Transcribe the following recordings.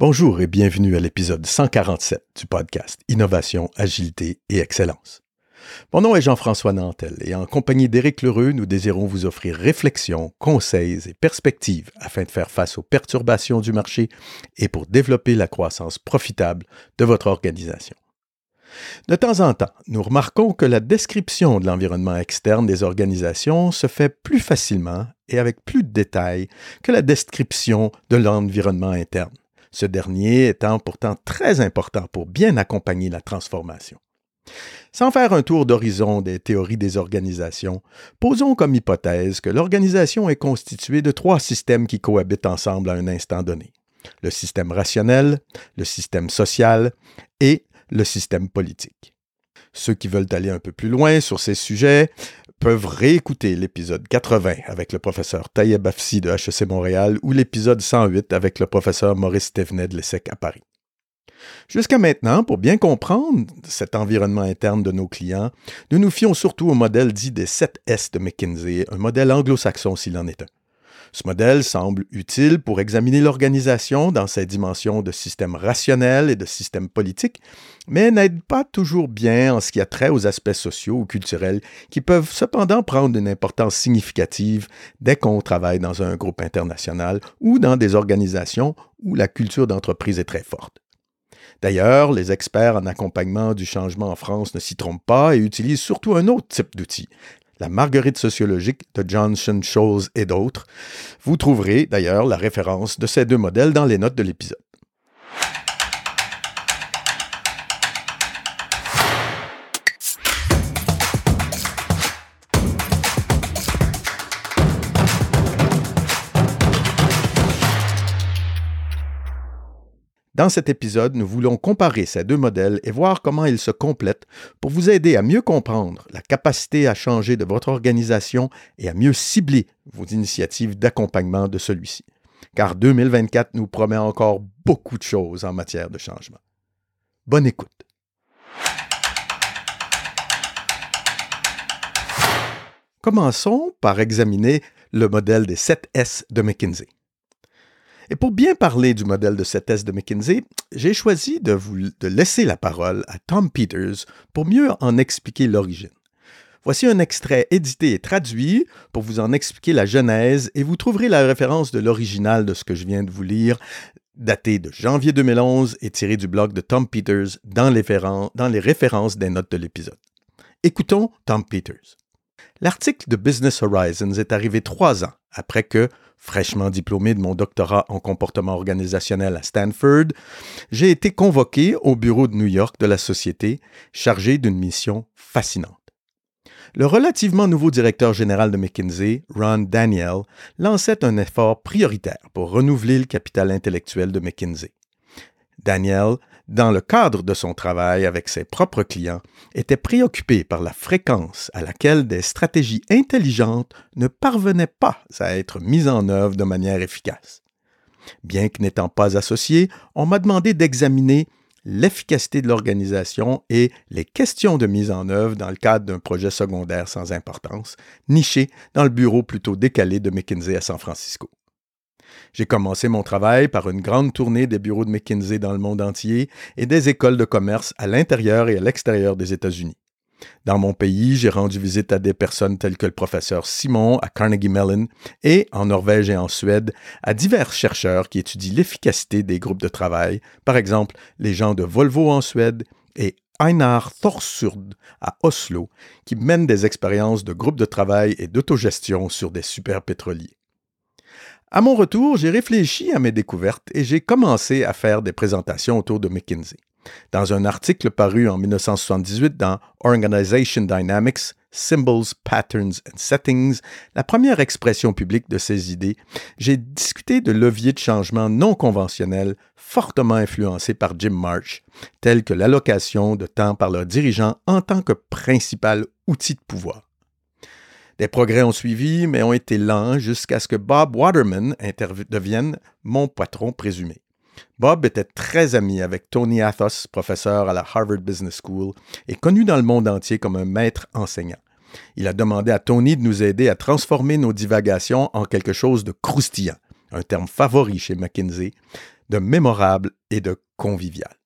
Bonjour et bienvenue à l'épisode 147 du podcast Innovation, Agilité et Excellence. Mon nom est Jean-François Nantel et en compagnie d'Éric Lheureux, nous désirons vous offrir réflexions, conseils et perspectives afin de faire face aux perturbations du marché et pour développer la croissance profitable de votre organisation. De temps en temps, nous remarquons que la description de l'environnement externe des organisations se fait plus facilement et avec plus de détails que la description de l'environnement interne ce dernier étant pourtant très important pour bien accompagner la transformation. Sans faire un tour d'horizon des théories des organisations, posons comme hypothèse que l'organisation est constituée de trois systèmes qui cohabitent ensemble à un instant donné. Le système rationnel, le système social et le système politique. Ceux qui veulent aller un peu plus loin sur ces sujets peuvent réécouter l'épisode 80 avec le professeur Tayeb Afsi de HEC Montréal ou l'épisode 108 avec le professeur Maurice Thévenet de l'ESSEC à Paris. Jusqu'à maintenant, pour bien comprendre cet environnement interne de nos clients, nous nous fions surtout au modèle dit des 7 S de McKinsey, un modèle anglo-saxon s'il en est un. Ce modèle semble utile pour examiner l'organisation dans ses dimensions de système rationnel et de système politique, mais n'aide pas toujours bien en ce qui a trait aux aspects sociaux ou culturels qui peuvent cependant prendre une importance significative dès qu'on travaille dans un groupe international ou dans des organisations où la culture d'entreprise est très forte. D'ailleurs, les experts en accompagnement du changement en France ne s'y trompent pas et utilisent surtout un autre type d'outil, la Marguerite sociologique de Johnson, Scholes et d'autres. Vous trouverez d'ailleurs la référence de ces deux modèles dans les notes de l'épisode. Dans cet épisode, nous voulons comparer ces deux modèles et voir comment ils se complètent pour vous aider à mieux comprendre la capacité à changer de votre organisation et à mieux cibler vos initiatives d'accompagnement de celui-ci. Car 2024 nous promet encore beaucoup de choses en matière de changement. Bonne écoute. Commençons par examiner le modèle des 7 S de McKinsey. Et pour bien parler du modèle de cette thèse de McKinsey, j'ai choisi de laisser la parole à Tom Peters pour mieux en expliquer l'origine. Voici un extrait édité et traduit pour vous en expliquer la genèse et vous trouverez la référence de l'original de ce que je viens de vous lire, daté de janvier 2011 et tiré du blog de Tom Peters dans les références des notes de l'épisode. Écoutons Tom Peters. L'article de Business Horizons est arrivé trois ans après que, fraîchement diplômé de mon doctorat en comportement organisationnel à Stanford, j'ai été convoqué au bureau de New York de la société, chargé d'une mission fascinante. Le relativement nouveau directeur général de McKinsey, Ron Daniel, lançait un effort prioritaire pour renouveler le capital intellectuel de McKinsey. Daniel dans le cadre de son travail avec ses propres clients, était préoccupé par la fréquence à laquelle des stratégies intelligentes ne parvenaient pas à être mises en œuvre de manière efficace. Bien que n'étant pas associé, on m'a demandé d'examiner l'efficacité de l'organisation et les questions de mise en œuvre dans le cadre d'un projet secondaire sans importance, niché dans le bureau plutôt décalé de McKinsey à San Francisco. J'ai commencé mon travail par une grande tournée des bureaux de McKinsey dans le monde entier et des écoles de commerce à l'intérieur et à l'extérieur des États-Unis. Dans mon pays, j'ai rendu visite à des personnes telles que le professeur Simon à Carnegie Mellon et, en Norvège et en Suède, à divers chercheurs qui étudient l'efficacité des groupes de travail, par exemple les gens de Volvo en Suède et Einar Thorsund à Oslo, qui mènent des expériences de groupes de travail et d'autogestion sur des superpétroliers. À mon retour, j'ai réfléchi à mes découvertes et j'ai commencé à faire des présentations autour de McKinsey. Dans un article paru en 1978 dans Organization Dynamics, Symbols, Patterns and Settings, la première expression publique de ces idées, j'ai discuté de leviers de changement non conventionnels fortement influencés par Jim March, tels que l'allocation de temps par leurs dirigeants en tant que principal outil de pouvoir. Des progrès ont suivi, mais ont été lents jusqu'à ce que Bob Waterman devienne mon patron présumé. Bob était très ami avec Tony Athos, professeur à la Harvard Business School et connu dans le monde entier comme un maître enseignant. Il a demandé à Tony de nous aider à transformer nos divagations en quelque chose de croustillant, un terme favori chez McKinsey, de mémorable et de convivial.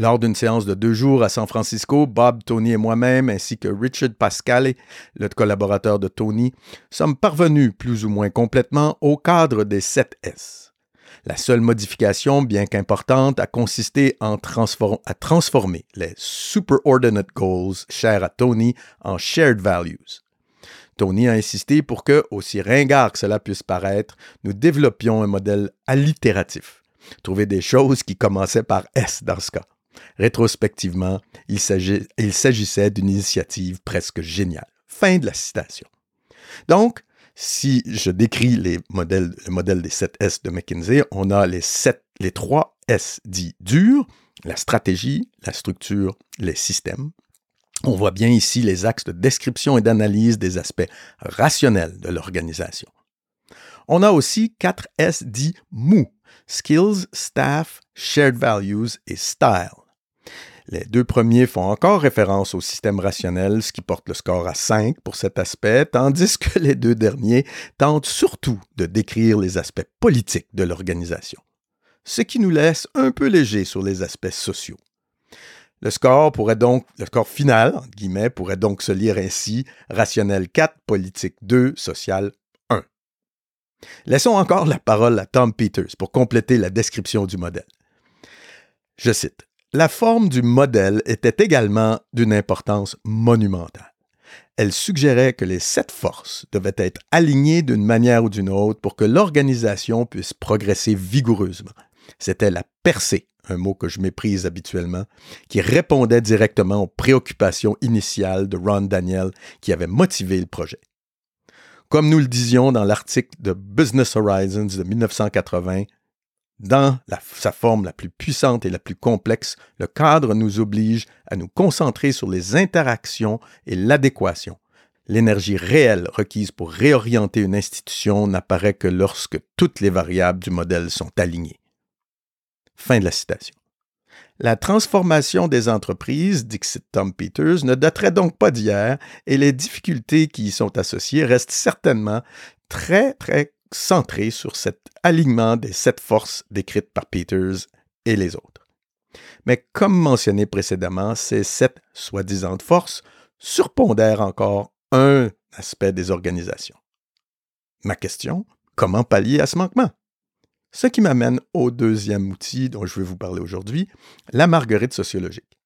Lors d'une séance de deux jours à San Francisco, Bob, Tony et moi-même, ainsi que Richard Pascale, le collaborateur de Tony, sommes parvenus plus ou moins complètement au cadre des 7 S. La seule modification, bien qu'importante, a consisté à transformer les superordinate goals chers à Tony en shared values. Tony a insisté pour que, aussi ringard que cela puisse paraître, nous développions un modèle allitératif. Trouver des choses qui commençaient par S dans ce cas. Rétrospectivement, il s'agissait d'une initiative presque géniale. Fin de la citation. Donc, si je décris les modèles, le modèle des 7 S de McKinsey, on a les, 7, les 3 S dits durs, la stratégie, la structure, les systèmes. On voit bien ici les axes de description et d'analyse des aspects rationnels de l'organisation. On a aussi 4 S dits mou, skills, staff, shared values et style. Les deux premiers font encore référence au système rationnel, ce qui porte le score à 5 pour cet aspect, tandis que les deux derniers tentent surtout de décrire les aspects politiques de l'organisation, ce qui nous laisse un peu léger sur les aspects sociaux. Le score pourrait donc, le score final, pourrait donc se lire ainsi rationnel 4, politique 2, social 1. Laissons encore la parole à Tom Peters pour compléter la description du modèle. Je cite la forme du modèle était également d'une importance monumentale. Elle suggérait que les sept forces devaient être alignées d'une manière ou d'une autre pour que l'organisation puisse progresser vigoureusement. C'était la percée, un mot que je méprise habituellement, qui répondait directement aux préoccupations initiales de Ron Daniel qui avait motivé le projet. Comme nous le disions dans l'article de Business Horizons de 1980, dans sa forme la plus puissante et la plus complexe, le cadre nous oblige à nous concentrer sur les interactions et l'adéquation. L'énergie réelle requise pour réorienter une institution n'apparaît que lorsque toutes les variables du modèle sont alignées. Fin de la citation. La transformation des entreprises, dit Tom Peters, ne daterait donc pas d'hier et les difficultés qui y sont associées restent certainement très, très centré sur cet alignement des sept forces décrites par Peters et les autres. Mais comme mentionné précédemment, ces sept soi-disant forces surpondèrent encore un aspect des organisations. Ma question, comment pallier à ce manquement? Ce qui m'amène au deuxième outil dont je vais vous parler aujourd'hui, la marguerite sociologique.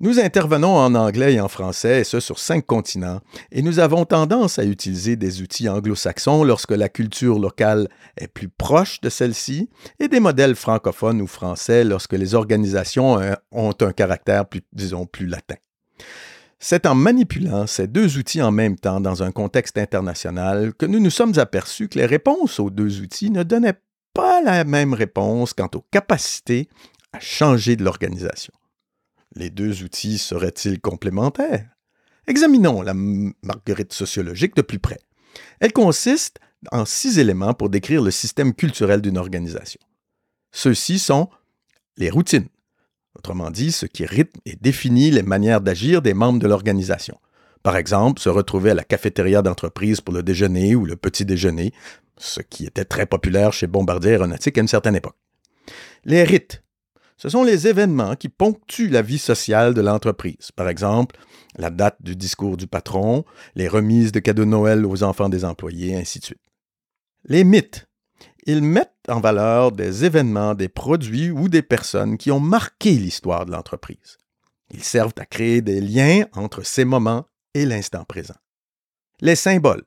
Nous intervenons en anglais et en français, et ce sur cinq continents, et nous avons tendance à utiliser des outils anglo-saxons lorsque la culture locale est plus proche de celle-ci, et des modèles francophones ou français lorsque les organisations euh, ont un caractère plus, disons, plus latin. C'est en manipulant ces deux outils en même temps dans un contexte international que nous nous sommes aperçus que les réponses aux deux outils ne donnaient pas la même réponse quant aux capacités à changer de l'organisation. Les deux outils seraient-ils complémentaires? Examinons la marguerite sociologique de plus près. Elle consiste en six éléments pour décrire le système culturel d'une organisation. Ceux-ci sont les routines, autrement dit, ce qui rythme et définit les manières d'agir des membres de l'organisation. Par exemple, se retrouver à la cafétéria d'entreprise pour le déjeuner ou le petit déjeuner, ce qui était très populaire chez Bombardier Aéronautique à une certaine époque. Les rites, ce sont les événements qui ponctuent la vie sociale de l'entreprise. Par exemple, la date du discours du patron, les remises de cadeaux de Noël aux enfants des employés, ainsi de suite. Les mythes. Ils mettent en valeur des événements, des produits ou des personnes qui ont marqué l'histoire de l'entreprise. Ils servent à créer des liens entre ces moments et l'instant présent. Les symboles.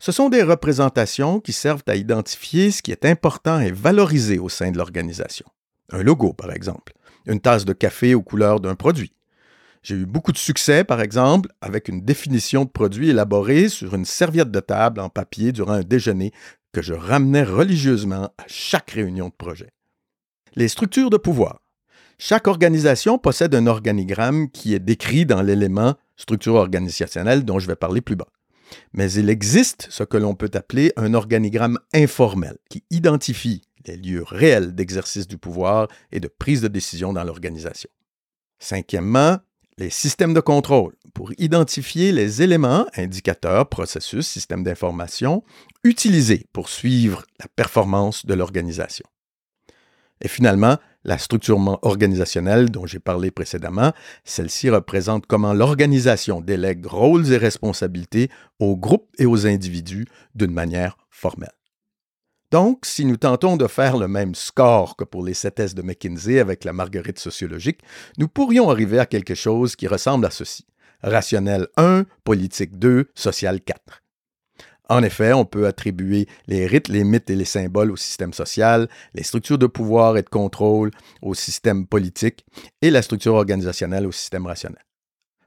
Ce sont des représentations qui servent à identifier ce qui est important et valorisé au sein de l'organisation. Un logo, par exemple. Une tasse de café aux couleurs d'un produit. J'ai eu beaucoup de succès, par exemple, avec une définition de produit élaborée sur une serviette de table en papier durant un déjeuner que je ramenais religieusement à chaque réunion de projet. Les structures de pouvoir. Chaque organisation possède un organigramme qui est décrit dans l'élément structure organisationnelle dont je vais parler plus bas. Mais il existe ce que l'on peut appeler un organigramme informel qui identifie les lieux réels d'exercice du pouvoir et de prise de décision dans l'organisation. Cinquièmement, les systèmes de contrôle pour identifier les éléments, indicateurs, processus, systèmes d'information utilisés pour suivre la performance de l'organisation. Et finalement, la structure organisationnelle dont j'ai parlé précédemment, celle-ci représente comment l'organisation délègue rôles et responsabilités aux groupes et aux individus d'une manière formelle. Donc, si nous tentons de faire le même score que pour les 7S de McKinsey avec la marguerite sociologique, nous pourrions arriver à quelque chose qui ressemble à ceci. Rationnel 1, politique 2, social 4. En effet, on peut attribuer les rites, les mythes et les symboles au système social, les structures de pouvoir et de contrôle au système politique et la structure organisationnelle au système rationnel.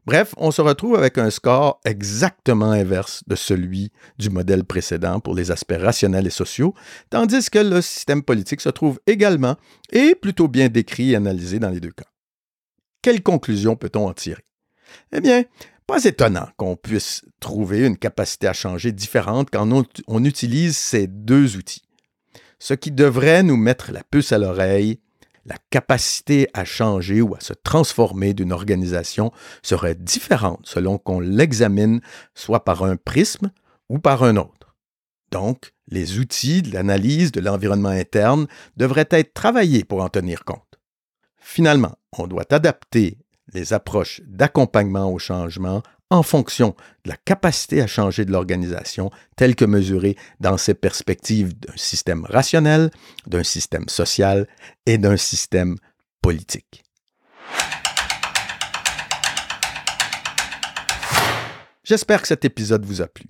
Bref, on se retrouve avec un score exactement inverse de celui du modèle précédent pour les aspects rationnels et sociaux, tandis que le système politique se trouve également et plutôt bien décrit et analysé dans les deux cas. Quelle conclusion peut-on en tirer? Eh bien, pas étonnant qu'on puisse trouver une capacité à changer différente quand on, utilise ces deux outils. Ce qui devrait nous mettre la puce à l'oreille, la capacité à changer ou à se transformer d'une organisation serait différente selon qu'on l'examine soit par un prisme ou par un autre. Donc, les outils de l'analyse de l'environnement interne devraient être travaillés pour en tenir compte. Finalement, on doit adapter les approches d'accompagnement au changement en fonction de la capacité à changer de l'organisation telle que mesurée dans ses perspectives d'un système rationnel, d'un système social et d'un système politique. J'espère que cet épisode vous a plu.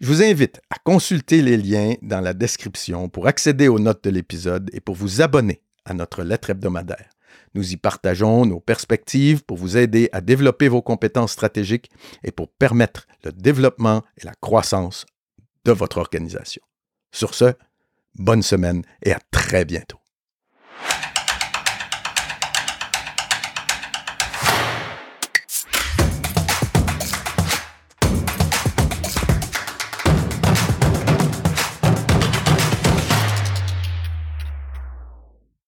Je vous invite à consulter les liens dans la description pour accéder aux notes de l'épisode et pour vous abonner à notre lettre hebdomadaire. Nous y partageons nos perspectives pour vous aider à développer vos compétences stratégiques et pour permettre le développement et la croissance de votre organisation. Sur ce, bonne semaine et à très bientôt.